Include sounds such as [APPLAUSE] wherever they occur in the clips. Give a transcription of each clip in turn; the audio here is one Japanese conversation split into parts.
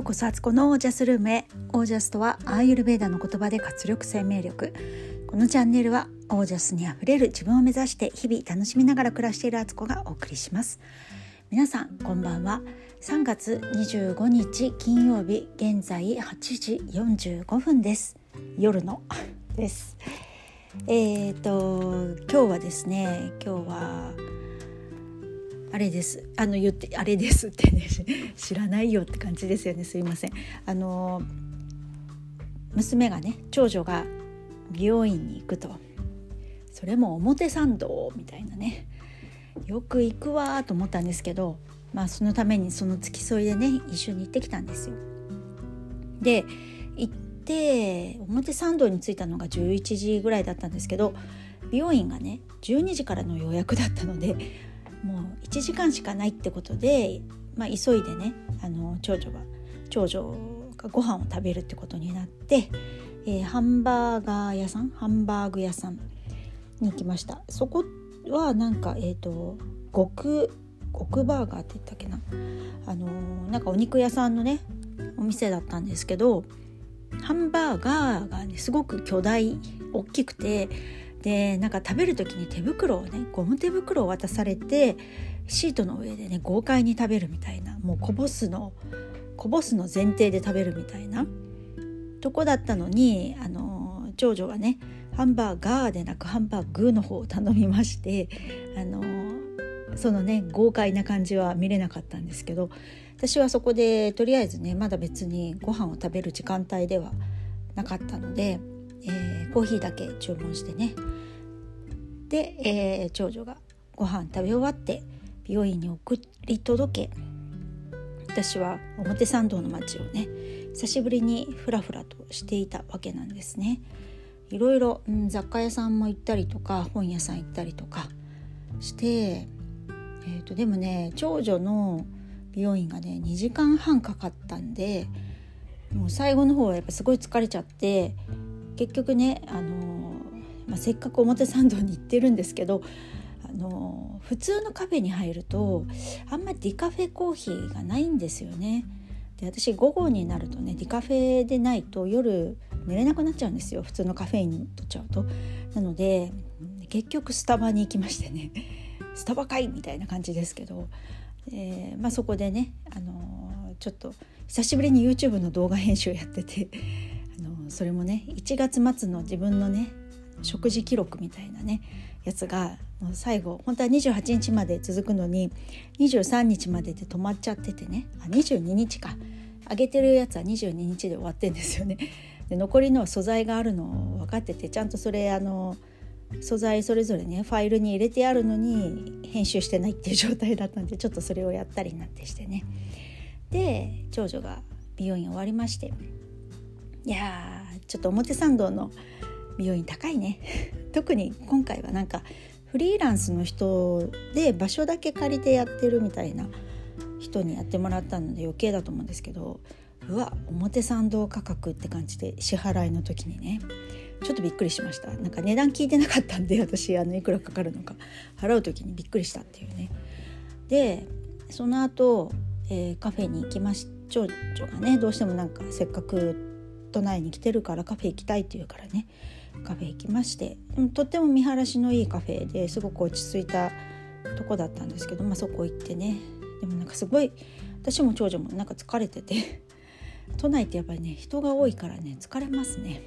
ようこそアツコのオージャスルームへオージャスとはアーユルベーダの言葉で活力生命力。このチャンネルはオージャスにあふれる自分を目指して日々楽しみながら暮らしているアツコがお送りします。皆さんこんばんは。3月25日金曜日現在8時45分です。夜の [LAUGHS] です。えっ、ー、と今日はですね今日はあれです。あの言ってあれですってね知らないよって感じですよね。すいません。あの娘がね長女が美容院に行くと。それも表参道みたいなね。よく行くわと思ったんですけどまあそのためにその付き添いでね一緒に行ってきたんですよ。で行って表参道に着いたのが11時ぐらいだったんですけど美容院がね12時からの予約だったのでもう1時間しかないってことで、まあ、急いでねあの長女が長女がご飯を食べるってことになって、えー、ハンバーガー屋さんハンバーグ屋さんに行きました。そこはなんかえっ、ー、と極極バーガーって言ったっけな？あのー、なんかお肉屋さんのねお店だったんですけどハンバーガーがねすごく巨大大きくてでなんか食べる時に手袋をねゴム手袋を渡されてシートの上でね豪快に食べるみたいなもうこぼすのこぼすの前提で食べるみたいなとこだったのにあの長女がねハンバーガーでなくハンバーグの方を頼みましてあのそのね豪快な感じは見れなかったんですけど私はそこでとりあえずねまだ別にご飯を食べる時間帯ではなかったのでえー、コーヒーだけ注文してねで、えー、長女がご飯食べ終わって美容院に送り届け私は表参道の街をね久しぶりにふらふらとしていたわけなんですね。いろいろ、うん、雑貨屋さんも行ったりとか本屋さん行ったりとかして、えーと、でもね長女の美容院がね2時間半かかったんでもう最後の方はやっぱすごい疲れちゃって結局ね、あのまあ、せっかく表参道に行ってるんですけど、あの普通のカフェに入るとあんまディカフェコーヒーがないんですよね。で私午後になるとねディカフェでないと夜寝れなくなっちゃうんですよ普通のカフェイン取っちゃうと。なので結局スタバに行きましてね [LAUGHS] スタバかいみたいな感じですけど、えーまあ、そこでね、あのちょっと久しぶりに YouTube の動画編集やっててそれもね1月末の自分のね食事記録みたいなねやつが最後本当は28日まで続くのに23日までで止まっちゃっててねあ22日か上げてるやつは22日で終わってんですよね。[LAUGHS] で残りの素材があるの分かっててちゃんとそれあの素材それぞれねファイルに入れてあるのに編集してないっていう状態だったんでちょっとそれをやったりになんてしてねで長女が美容院終わりましていやちょっと表参道の美容院高いね。[LAUGHS] 特に今回はなんかフリーランスの人で場所だけ借りてやってるみたいな人にやってもらったので余計だと思うんですけどうわ表参道価格って感じで支払いの時にねちょっとびっくりしました。なんか値段聞いてなかったんで [LAUGHS] 私あのいくらかかるのか。払う時にびっくりしたっていうね。でその後、えー、カフェに行きまし長女がねどうしてもなんかせっかく都内に来てるからカフェ行きたいって言うからね。カフェ行きまして。とっても見晴らしのいいカフェですごく落ち着いたとこだったんですけど、まあ、そこ行ってね。でもなんかすごい私も長女もなんか疲れてて。[LAUGHS] 都内ってやっぱりね人が多いからね疲れますね。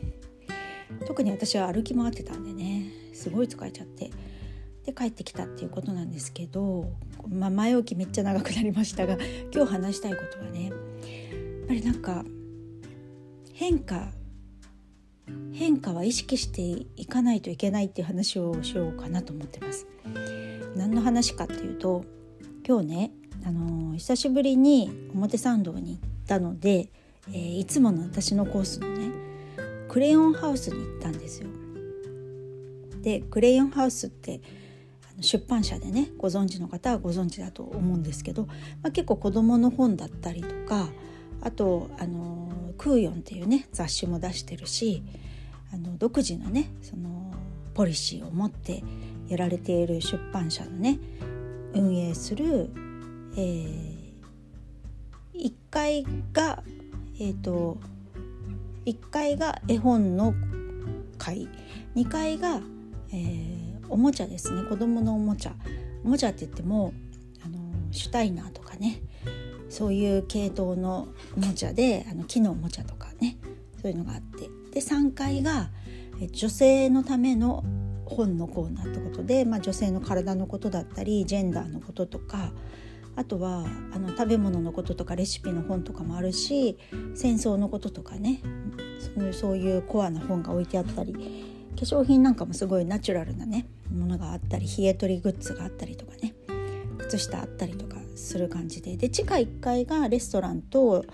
特に私は歩き回ってたんでねすごい疲れちゃって。で帰ってきたっていうことなんですけど、まあ、前置きめっちゃ長くなりましたが今日話したいことはねやっぱりなんか変化変化は意識していかないといけないっていう話をしようかなと思ってます。何の話かっていうと今日ね、あの、久しぶりに表参道に行ったので、えー、いつもの私のコースのねクレヨンハウスに行ったんですよ。でクレヨンハウスって出版社でねご存知の方はご存知だと思うんですけど、まあ、結構子どもの本だったりとかあとあのクーヨンっていうね雑誌も出してるしあの独自のねそのポリシーを持ってやられている出版社のね運営する、えー、1階がえーと、1階が絵本の階2階が、えー、おもちゃですね。子供のおもちゃ。おもちゃって言ってもあのシュタイナーとかねそういう系統のおもちゃであの木のおもちゃとかねそういうのがあって。で3階が女性のための本のコーナーってことで、まあ、女性の体のことだったりジェンダーのこととかあとはあの食べ物のこととかレシピの本とかもあるし戦争のこととかねそういうコアな本が置いてあったり化粧品なんかもすごいナチュラルなねものがあったり冷え取りグッズがあったりとかね靴下あったりとかする感じでで地下1階がレストランと、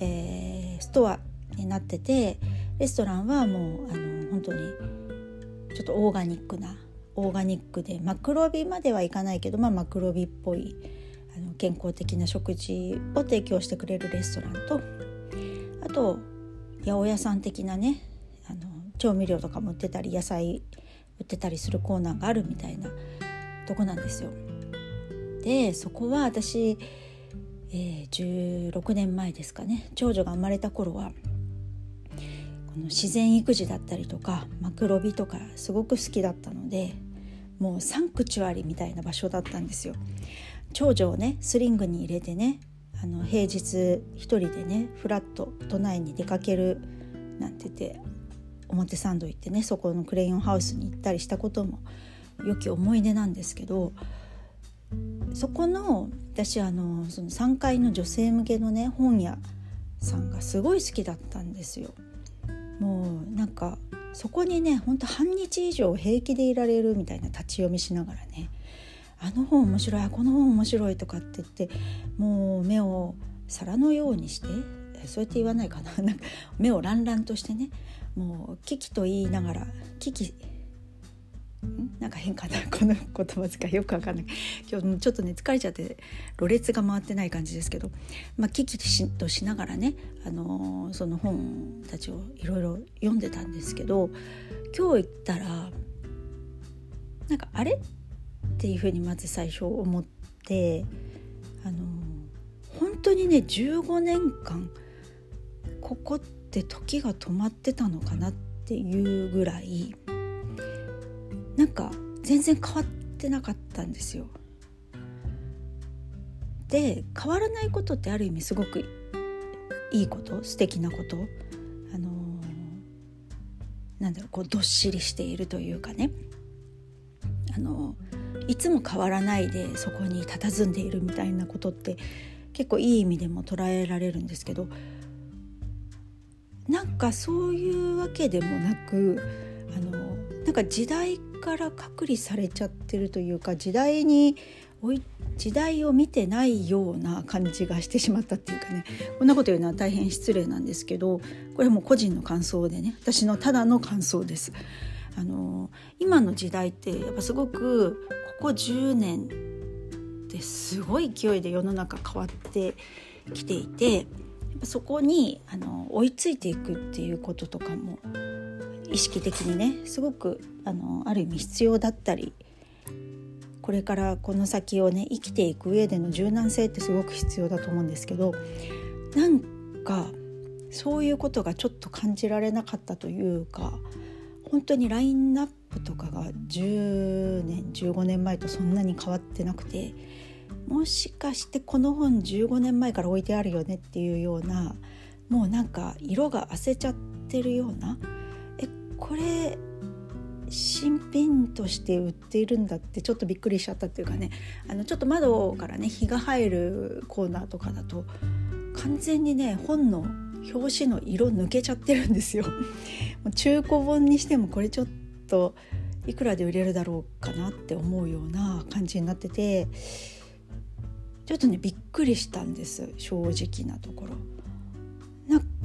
えー、ストアになっててレストランはもうあの本当にちょっとオーガニックなオーガニックでマクロビまではいかないけど、まあ、マクロビっぽいあの健康的な食事を提供してくれるレストランとあと八百屋さん的なねあの調味料とかも売ってたり野菜売ってたりするコーナーがあるみたいなとこなんですよ。でそこは私、えー、16年前ですかね長女が生まれた頃はこの自然育児だったりとかマクロビとかすごく好きだったのでもうサンクチュアリみたいな場所だったんですよ。長女をねスリングに入れてねあの平日一人でねフラット都内に出かけるなんて言って表参道行ってねそこのクレヨンハウスに行ったりしたことも良き思い出なんですけどそこの私あのその3階の女性向けのね本屋さんがすごい好きだったんですよ。もうなんかそこにねほんと半日以上平気でいられるみたいな立ち読みしながらねあの本面白いこの本面白いとかって言ってもう目を皿のようにしてそうやって言わないかななんか目をランランとしてねもう危機と言いながら危機なんか変かなこの言葉遣いよくわかんない。今日もちょっとね疲れちゃってろれつが回ってない感じですけど、まあ、危機としながらね、あのー、その本たちをいろいろ読んでたんですけど今日行ったらなんかあれっていうふうにまず最初思ってあの本当にね15年間ここって時が止まってたのかなっていうぐらいなんか全然変わってなかったんですよ。で変わらないことってある意味すごくいいこと？素敵なこと？あのなんだろうこうどっしりしているというかね。あのいつも変わらないでそこに佇んでいるみたいなことって結構いい意味でも捉えられるんですけどなんかそういうわけでもなくなんか時代から隔離されちゃってるというか時代に時代を見てないような感じがしてしまったっていうかねこんなこと言うのは大変失礼なんですけどこれも個人の感想でね私のただの感想です。あの今の時代ってやっぱすごくここ10年ですごい勢いで世の中変わってきていてやっぱそこにあの追いついていくっていうこととかも意識的にねすごくあのある意味必要だったりこれからこの先をね生きていく上での柔軟性ってすごく必要だと思うんですけどなんかそういうことがちょっと感じられなかったというか本当にラインナップとかが10年15年前とそんなに変わってなくてもしかしてこの本15年前から置いてあるよねっていうようなもうなんか色が褪せちゃってるようなこれ新品として売っているんだってちょっとびっくりしちゃったっていうかねあのちょっと窓からね日が入るコーナーとかだと完全にね本の表紙の色抜けちゃってるんですよ [LAUGHS] 中古本にしてもこれちょっといくらで売れるだろうかなって思うような感じになっててちょっとねびっくりしたんです正直なところ。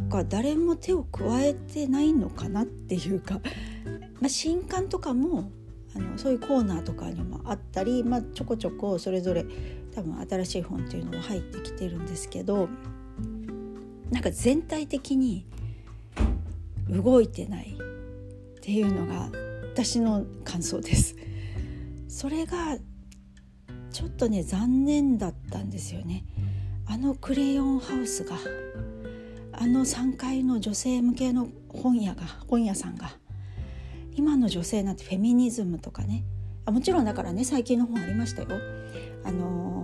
か誰も手を加えてないのかなっていうか、[LAUGHS] まあ、新刊とかもあのそういうコーナーとかにもあったり、まあ、ちょこちょこそれぞれ多分新しい本っていうのも入ってきてるんですけどなんか全体的に動いてないっていうのが私の感想です。それがちょっとね残念だったんですよね。あのクレヨンハウスがあの3階の女性向けの本屋が本屋さんが今の女性なんてフェミニズムとかねあもちろんだからね最近の本ありましたよ。あの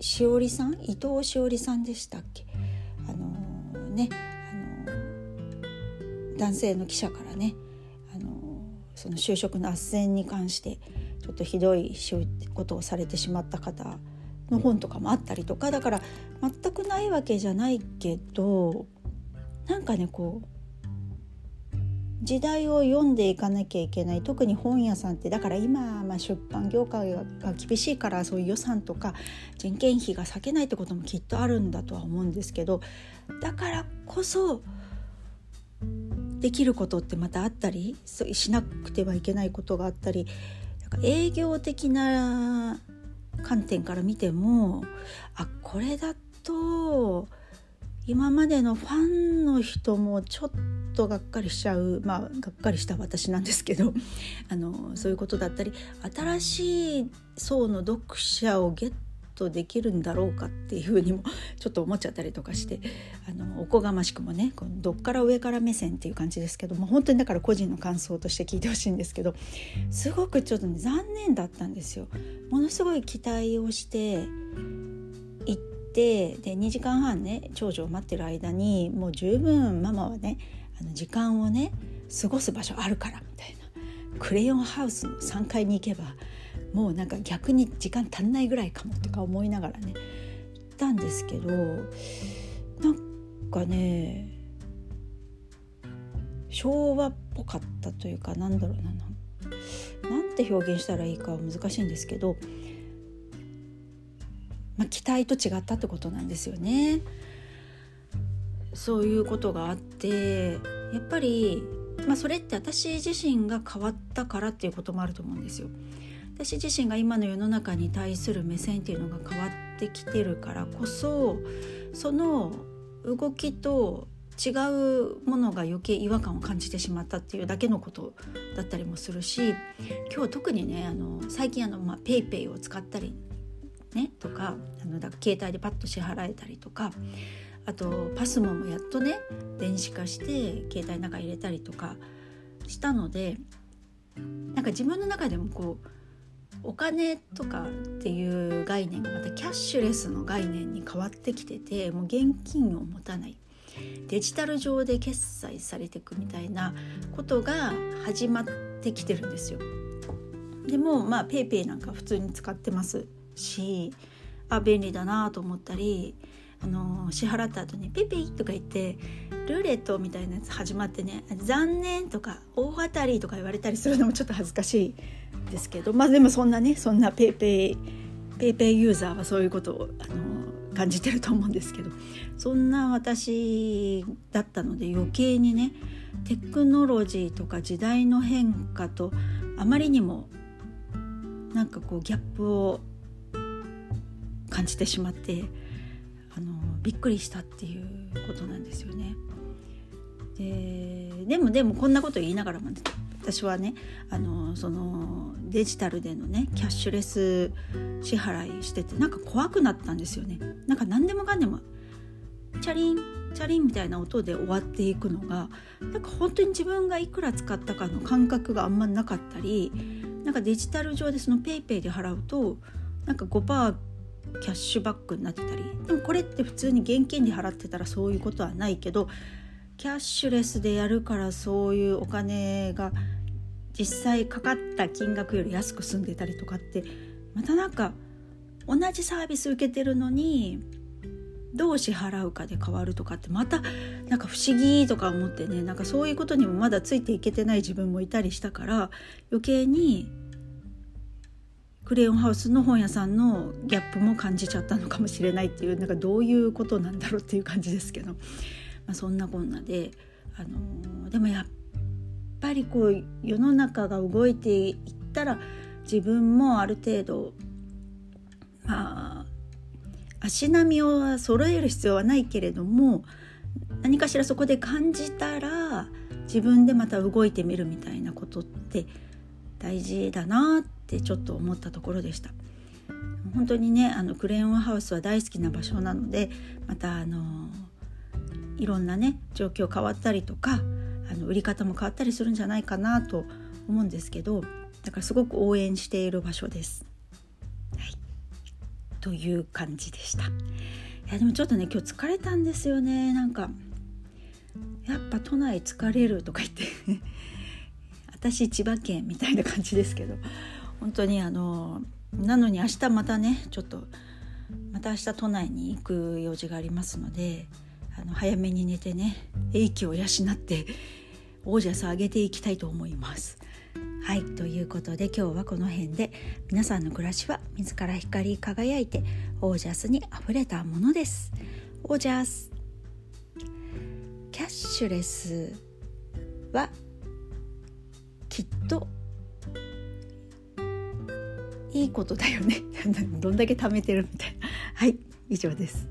しおりさん？伊藤しおりさんでしたっけ？あのねあの男性の記者からねあのその就職の斡旋に関してちょっとひどいことをされてしまった方の本とかもあったりとかだから全くないわけじゃないけどなんかねこう時代を読んでいかなきゃいけない特に本屋さんってだから今、まあ、出版業界が厳しいからそういう予算とか人件費が避けないってこともきっとあるんだとは思うんですけどだからこそできることってまたあったりしなくてはいけないことがあったりなんか営業的な観点から見てもあこれだと今までのファンの人もちょっとがっかりしちゃうまあがっかりした私なんですけどあのそういうことだったり新しい層の読者をゲットできるんだろうかっていうふうにもちょっと思っちゃったりとかしてあのおこがましくもねこのどっから上から目線っていう感じですけども本当にだから個人の感想として聞いてほしいんですけどすごくちょっと、ね、残念だったんですよ。ものすごい期待をして行ってで2時間半ね長女を待ってる間にもう十分ママはねあの時間をね過ごす場所あるからみたいなクレヨンハウスの3階に行けばもうなんか逆に時間足んないぐらいかもとか思いながらね行ったんですけどなんかね昭和っぽかったというかなんだろうななんて表現したらいいかは難しいんですけど、まあ、期待と違ったってことなんですよね。そういうことがあってやっぱり、まあ、それって私自身が変わったからっていうこともあると思うんですよ。私自身が今の世の中に対する目線っていうのが変わってきてるからこそその動きと違うものが余計違和感を感じてしまったっていうだけのことだったりもするし今日特にねあの最近あの、まあ、ペイペイを使ったりねとかあのだか携帯でパッと支払えたりとかあとパスモもやっとね電子化して携帯の中入れたりとかしたのでなんか自分の中でもこうお金とかっていう概念がまたキャッシュレスの概念に変わってきててもう現金を持たないデジタル上で決済されていくみたいなことが始まってきてるんですよ。でもまあ PayPay なんか普通に使ってますしあ便利だなと思ったりあの支払った後に「PayPay」とか言ってルーレットみたいなやつ始まってね「残念」とか「大当たり」とか言われたりするのもちょっと恥ずかしいですけどまあでもそんなねそんな PayPay PayPay ユーザーはそういうことをあの感じてると思うんですけどそんな私だったので余計にねテクノロジーとか時代の変化とあまりにもなんかこうギャップを感じてしまってあのびっくりしたっていうことなんですよね。ででもでもこんなこと言いながらも私はねあのそのデジタルでのねキャッシュレス支払いしててなんか怖くなったんですよね。なんか何でもかんでもチャリンチャリンみたいな音で終わっていくのがなんか本当に自分がいくら使ったかの感覚があんまなかったりなんかデジタル上でその PayPay で払うとなんか5%キャッシュバックになってたりでもこれって普通に現金で払ってたらそういうことはないけどキャッシュレスでやるからそういうお金が実際かかった金額より安く済んでたりとかってまたなんか同じサービス受けてるのにどう支払うかで変わるとかってまたなんか不思議とか思ってねなんかそういうことにもまだついていけてない自分もいたりしたから余計にクレヨンハウスの本屋さんのギャップも感じちゃったのかもしれないっていうなんかどういうことなんだろうっていう感じですけど、まあ、そんなこんなで、あのー、でもやっぱりこう世の中が動いていったら自分もある程度まあ足並みを揃える必要はないけれども何かしらそこで感じたら自分でまた動いてみるみたいなことって大事だなってちょっと思ったところでした。本当にねあのクレヨンハウスは大好きな場所なのでまたあのいろんなね状況変わったりとかあの売り方も変わったりするんじゃないかなと思うんですけどだからすごく応援している場所です。はい、という感じでした。いやでもちょっとね今日疲れたんですよねなんかやっぱ都内疲れるとか言って [LAUGHS] 私千葉県みたいな感じですけど本当にあのなのに明日またねちょっとまた明日都内に行く用事がありますのであの早めに寝てね英気を養ってオージャス上げていきたいと思います。はいということで今日はこの辺で皆さんの暮らしは自ら光り輝いてオージャスにあふれたものです。オージャスキャッシュレスはきっといいことだよね [LAUGHS] どんだけ貯めてるみたいなはい以上です